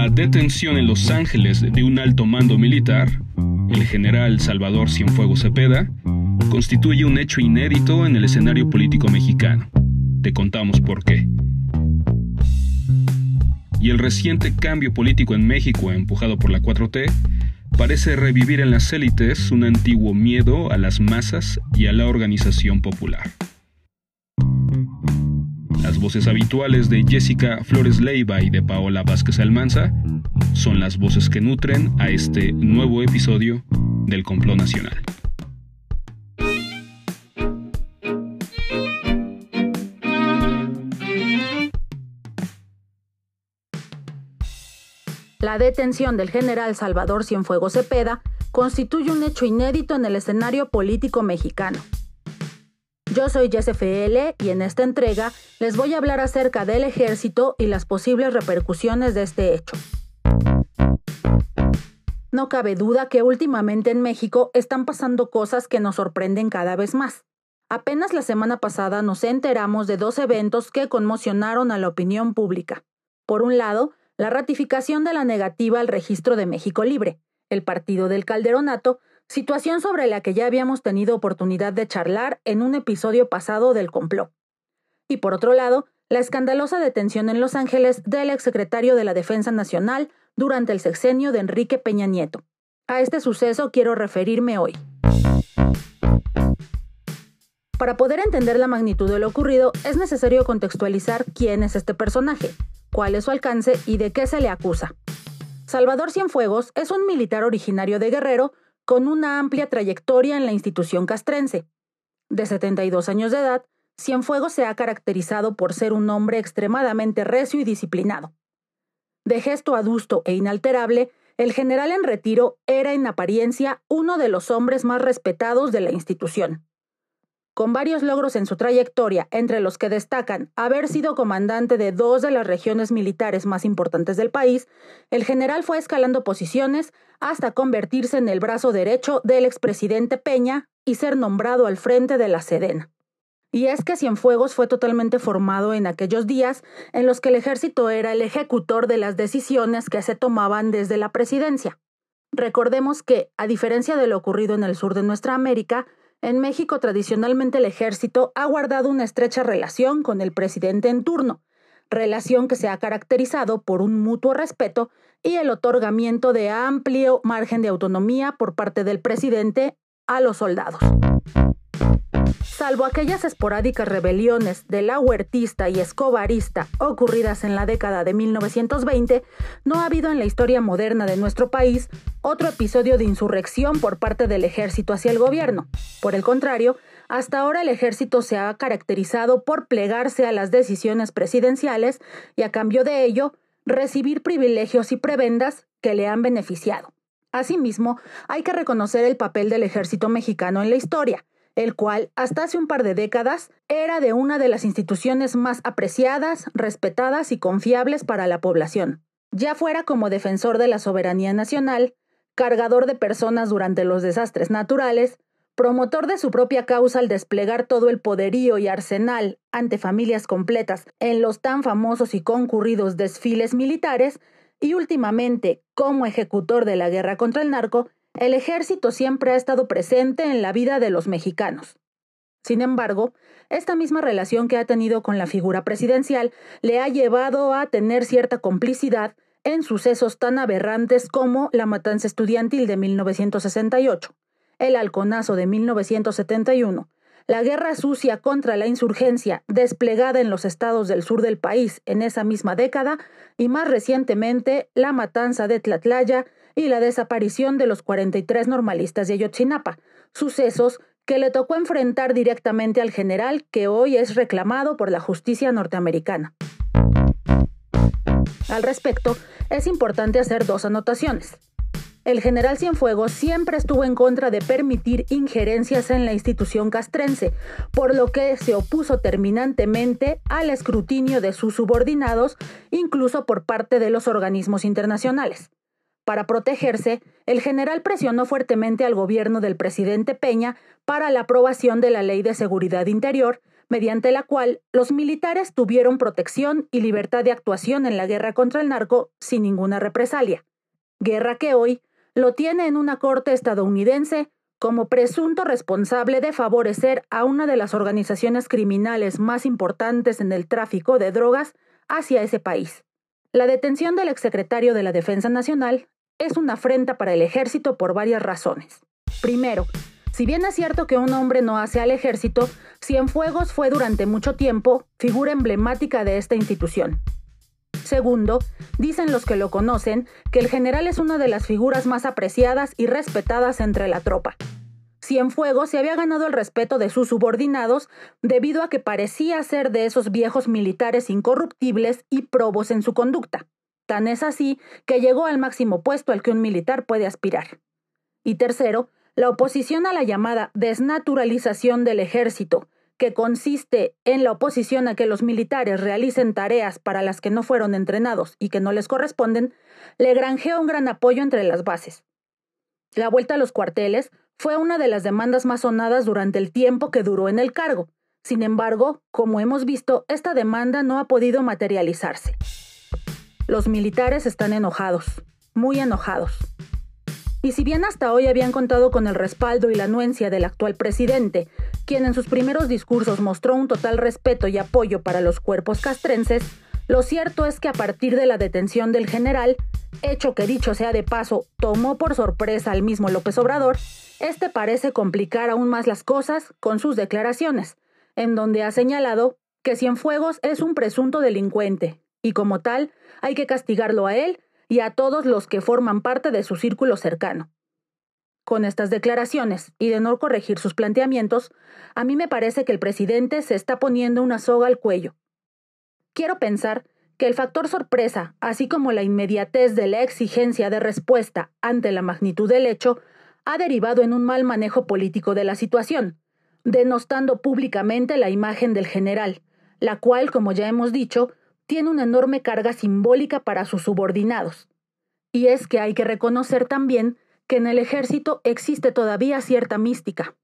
La detención en Los Ángeles de un alto mando militar, el general Salvador Cienfuegos Cepeda, constituye un hecho inédito en el escenario político mexicano. Te contamos por qué. Y el reciente cambio político en México empujado por la 4T parece revivir en las élites un antiguo miedo a las masas y a la organización popular. Voces habituales de Jessica Flores Leiva y de Paola Vázquez Almanza son las voces que nutren a este nuevo episodio del Complot Nacional. La detención del general Salvador Cienfuegos Cepeda constituye un hecho inédito en el escenario político mexicano. Yo soy L y en esta entrega les voy a hablar acerca del ejército y las posibles repercusiones de este hecho. No cabe duda que últimamente en México están pasando cosas que nos sorprenden cada vez más. Apenas la semana pasada nos enteramos de dos eventos que conmocionaron a la opinión pública. Por un lado, la ratificación de la negativa al registro de México Libre, el partido del Calderonato, situación sobre la que ya habíamos tenido oportunidad de charlar en un episodio pasado del complot. Y por otro lado, la escandalosa detención en Los Ángeles del exsecretario de la Defensa Nacional durante el sexenio de Enrique Peña Nieto. A este suceso quiero referirme hoy. Para poder entender la magnitud de lo ocurrido, es necesario contextualizar quién es este personaje, cuál es su alcance y de qué se le acusa. Salvador Cienfuegos es un militar originario de Guerrero con una amplia trayectoria en la institución castrense. De 72 años de edad, Cienfuegos se ha caracterizado por ser un hombre extremadamente recio y disciplinado. De gesto adusto e inalterable, el general en retiro era en apariencia uno de los hombres más respetados de la institución con varios logros en su trayectoria, entre los que destacan haber sido comandante de dos de las regiones militares más importantes del país, el general fue escalando posiciones hasta convertirse en el brazo derecho del expresidente Peña y ser nombrado al frente de la Sedena. Y es que Cienfuegos fue totalmente formado en aquellos días en los que el ejército era el ejecutor de las decisiones que se tomaban desde la presidencia. Recordemos que, a diferencia de lo ocurrido en el sur de nuestra América, en México, tradicionalmente el ejército ha guardado una estrecha relación con el presidente en turno, relación que se ha caracterizado por un mutuo respeto y el otorgamiento de amplio margen de autonomía por parte del presidente a los soldados. Salvo aquellas esporádicas rebeliones de la huertista y escobarista ocurridas en la década de 1920, no ha habido en la historia moderna de nuestro país otro episodio de insurrección por parte del ejército hacia el gobierno. Por el contrario, hasta ahora el ejército se ha caracterizado por plegarse a las decisiones presidenciales y a cambio de ello recibir privilegios y prebendas que le han beneficiado. Asimismo, hay que reconocer el papel del ejército mexicano en la historia el cual hasta hace un par de décadas era de una de las instituciones más apreciadas, respetadas y confiables para la población, ya fuera como defensor de la soberanía nacional, cargador de personas durante los desastres naturales, promotor de su propia causa al desplegar todo el poderío y arsenal ante familias completas en los tan famosos y concurridos desfiles militares, y últimamente como ejecutor de la guerra contra el narco, el ejército siempre ha estado presente en la vida de los mexicanos. Sin embargo, esta misma relación que ha tenido con la figura presidencial le ha llevado a tener cierta complicidad en sucesos tan aberrantes como la matanza estudiantil de 1968, el halconazo de 1971, la guerra sucia contra la insurgencia desplegada en los estados del sur del país en esa misma década y más recientemente la matanza de Tlatlaya y la desaparición de los 43 normalistas de Ayotzinapa, sucesos que le tocó enfrentar directamente al general que hoy es reclamado por la justicia norteamericana. Al respecto, es importante hacer dos anotaciones. El general Cienfuegos siempre estuvo en contra de permitir injerencias en la institución castrense, por lo que se opuso terminantemente al escrutinio de sus subordinados, incluso por parte de los organismos internacionales. Para protegerse, el general presionó fuertemente al gobierno del presidente Peña para la aprobación de la Ley de Seguridad Interior, mediante la cual los militares tuvieron protección y libertad de actuación en la guerra contra el narco sin ninguna represalia. Guerra que hoy lo tiene en una corte estadounidense como presunto responsable de favorecer a una de las organizaciones criminales más importantes en el tráfico de drogas hacia ese país. La detención del exsecretario de la Defensa Nacional es una afrenta para el ejército por varias razones. Primero, si bien es cierto que un hombre no hace al ejército, Cienfuegos fue durante mucho tiempo figura emblemática de esta institución. Segundo, dicen los que lo conocen que el general es una de las figuras más apreciadas y respetadas entre la tropa. Cienfuegos se había ganado el respeto de sus subordinados debido a que parecía ser de esos viejos militares incorruptibles y probos en su conducta. Tan es así que llegó al máximo puesto al que un militar puede aspirar. Y tercero, la oposición a la llamada desnaturalización del ejército, que consiste en la oposición a que los militares realicen tareas para las que no fueron entrenados y que no les corresponden, le granjeó un gran apoyo entre las bases. La vuelta a los cuarteles fue una de las demandas más sonadas durante el tiempo que duró en el cargo. Sin embargo, como hemos visto, esta demanda no ha podido materializarse. Los militares están enojados, muy enojados. Y si bien hasta hoy habían contado con el respaldo y la anuencia del actual presidente, quien en sus primeros discursos mostró un total respeto y apoyo para los cuerpos castrenses, lo cierto es que a partir de la detención del general, hecho que dicho sea de paso, tomó por sorpresa al mismo López Obrador, este parece complicar aún más las cosas con sus declaraciones, en donde ha señalado que Cienfuegos es un presunto delincuente, y como tal hay que castigarlo a él y a todos los que forman parte de su círculo cercano. Con estas declaraciones y de no corregir sus planteamientos, a mí me parece que el presidente se está poniendo una soga al cuello. Quiero pensar que el factor sorpresa, así como la inmediatez de la exigencia de respuesta ante la magnitud del hecho, ha derivado en un mal manejo político de la situación, denostando públicamente la imagen del general, la cual, como ya hemos dicho, tiene una enorme carga simbólica para sus subordinados. Y es que hay que reconocer también que en el ejército existe todavía cierta mística.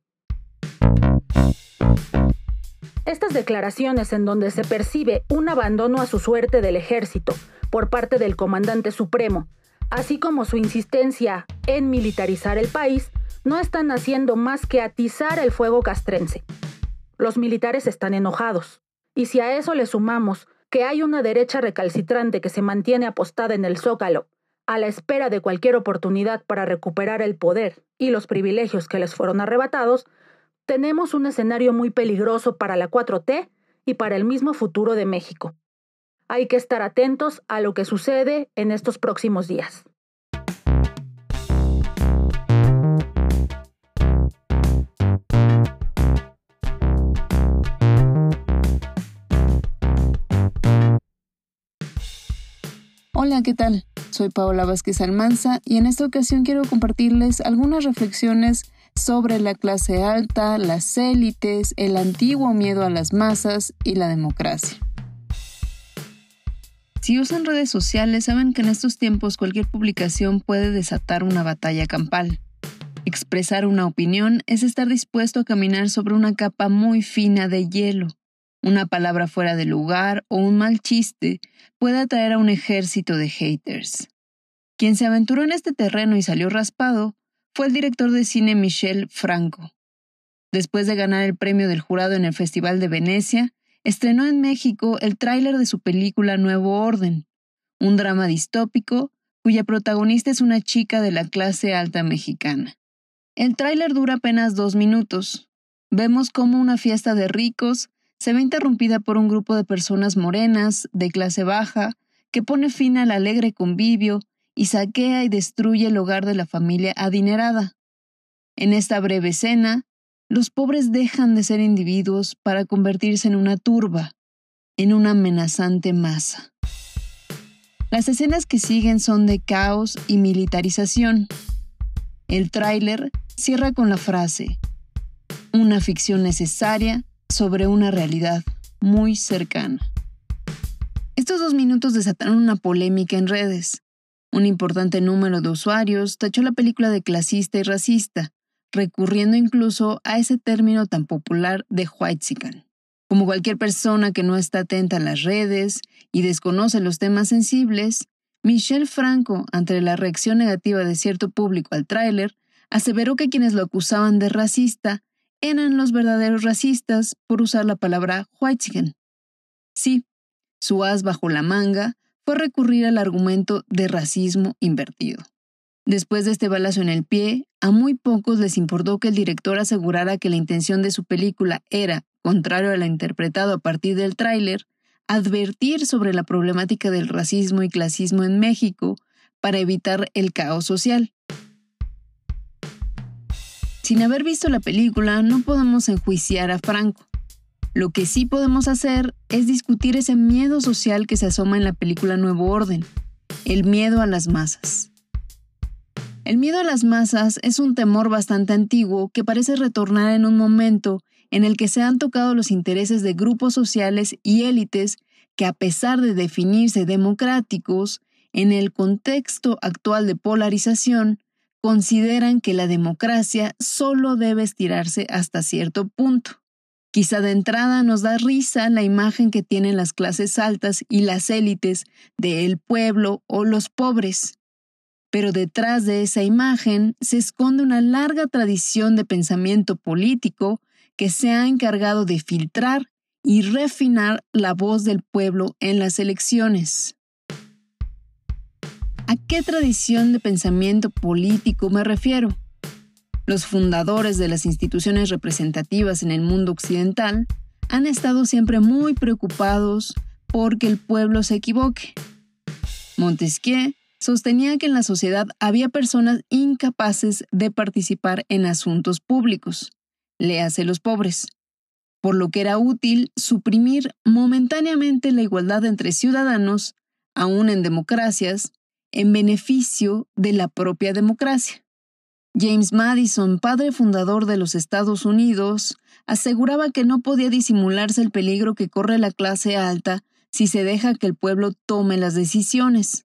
Estas declaraciones en donde se percibe un abandono a su suerte del ejército por parte del comandante supremo, así como su insistencia en militarizar el país, no están haciendo más que atizar el fuego castrense. Los militares están enojados, y si a eso le sumamos que hay una derecha recalcitrante que se mantiene apostada en el zócalo, a la espera de cualquier oportunidad para recuperar el poder y los privilegios que les fueron arrebatados, tenemos un escenario muy peligroso para la 4T y para el mismo futuro de México. Hay que estar atentos a lo que sucede en estos próximos días. Hola, ¿qué tal? Soy Paola Vázquez Almanza y en esta ocasión quiero compartirles algunas reflexiones sobre la clase alta, las élites, el antiguo miedo a las masas y la democracia. Si usan redes sociales saben que en estos tiempos cualquier publicación puede desatar una batalla campal. Expresar una opinión es estar dispuesto a caminar sobre una capa muy fina de hielo una palabra fuera de lugar o un mal chiste puede atraer a un ejército de haters. Quien se aventuró en este terreno y salió raspado fue el director de cine Michel Franco. Después de ganar el premio del jurado en el Festival de Venecia, estrenó en México el tráiler de su película Nuevo Orden, un drama distópico cuya protagonista es una chica de la clase alta mexicana. El tráiler dura apenas dos minutos. Vemos cómo una fiesta de ricos se ve interrumpida por un grupo de personas morenas, de clase baja, que pone fin al alegre convivio y saquea y destruye el hogar de la familia adinerada. En esta breve escena, los pobres dejan de ser individuos para convertirse en una turba, en una amenazante masa. Las escenas que siguen son de caos y militarización. El tráiler cierra con la frase, una ficción necesaria sobre una realidad muy cercana. Estos dos minutos desataron una polémica en redes. Un importante número de usuarios tachó la película de clasista y racista, recurriendo incluso a ese término tan popular de whitezican. Como cualquier persona que no está atenta a las redes y desconoce los temas sensibles, Michelle Franco, ante la reacción negativa de cierto público al tráiler, aseveró que quienes lo acusaban de racista eran los verdaderos racistas por usar la palabra white Sí, su as bajo la manga fue recurrir al argumento de racismo invertido. Después de este balazo en el pie, a muy pocos les importó que el director asegurara que la intención de su película era, contrario a la interpretado a partir del tráiler, advertir sobre la problemática del racismo y clasismo en México para evitar el caos social. Sin haber visto la película, no podemos enjuiciar a Franco. Lo que sí podemos hacer es discutir ese miedo social que se asoma en la película Nuevo Orden, el miedo a las masas. El miedo a las masas es un temor bastante antiguo que parece retornar en un momento en el que se han tocado los intereses de grupos sociales y élites que a pesar de definirse democráticos, en el contexto actual de polarización, consideran que la democracia solo debe estirarse hasta cierto punto. Quizá de entrada nos da risa la imagen que tienen las clases altas y las élites de el pueblo o los pobres. Pero detrás de esa imagen se esconde una larga tradición de pensamiento político que se ha encargado de filtrar y refinar la voz del pueblo en las elecciones. ¿A qué tradición de pensamiento político me refiero? Los fundadores de las instituciones representativas en el mundo occidental han estado siempre muy preocupados porque el pueblo se equivoque. Montesquieu sostenía que en la sociedad había personas incapaces de participar en asuntos públicos, léase los pobres, por lo que era útil suprimir momentáneamente la igualdad entre ciudadanos, aún en democracias, en beneficio de la propia democracia. James Madison, padre fundador de los Estados Unidos, aseguraba que no podía disimularse el peligro que corre la clase alta si se deja que el pueblo tome las decisiones.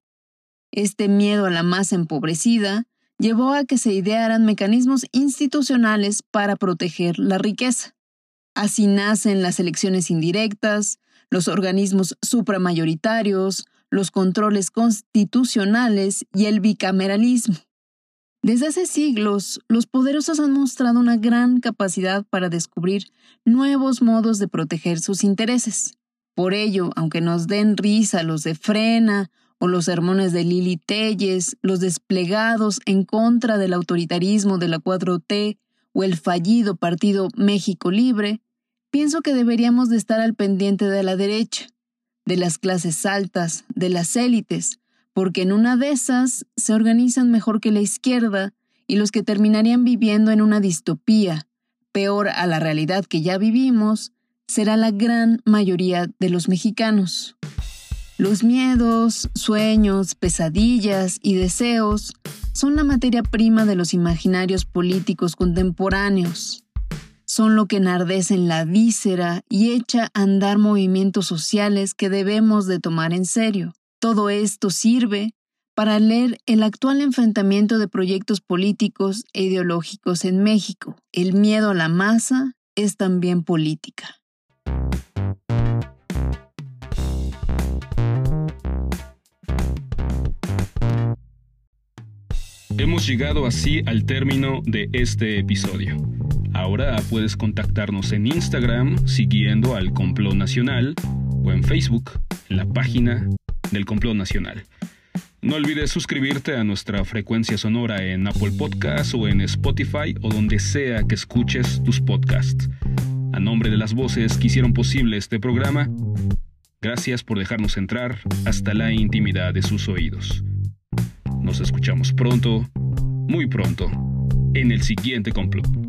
Este miedo a la masa empobrecida llevó a que se idearan mecanismos institucionales para proteger la riqueza. Así nacen las elecciones indirectas, los organismos supramayoritarios, los controles constitucionales y el bicameralismo. Desde hace siglos, los poderosos han mostrado una gran capacidad para descubrir nuevos modos de proteger sus intereses. Por ello, aunque nos den risa los de frena o los sermones de Lili Telles, los desplegados en contra del autoritarismo de la 4T o el fallido Partido México Libre, pienso que deberíamos de estar al pendiente de la derecha, de las clases altas, de las élites, porque en una de esas se organizan mejor que la izquierda y los que terminarían viviendo en una distopía, peor a la realidad que ya vivimos, será la gran mayoría de los mexicanos. Los miedos, sueños, pesadillas y deseos son la materia prima de los imaginarios políticos contemporáneos. Son lo que enardece en la víscera y echa a andar movimientos sociales que debemos de tomar en serio. Todo esto sirve para leer el actual enfrentamiento de proyectos políticos e ideológicos en México. El miedo a la masa es también política. Hemos llegado así al término de este episodio. Ahora puedes contactarnos en Instagram siguiendo al Complot Nacional o en Facebook en la página del Complot Nacional. No olvides suscribirte a nuestra frecuencia sonora en Apple Podcasts o en Spotify o donde sea que escuches tus podcasts. A nombre de las voces que hicieron posible este programa, gracias por dejarnos entrar hasta la intimidad de sus oídos. Nos escuchamos pronto, muy pronto, en el siguiente complot.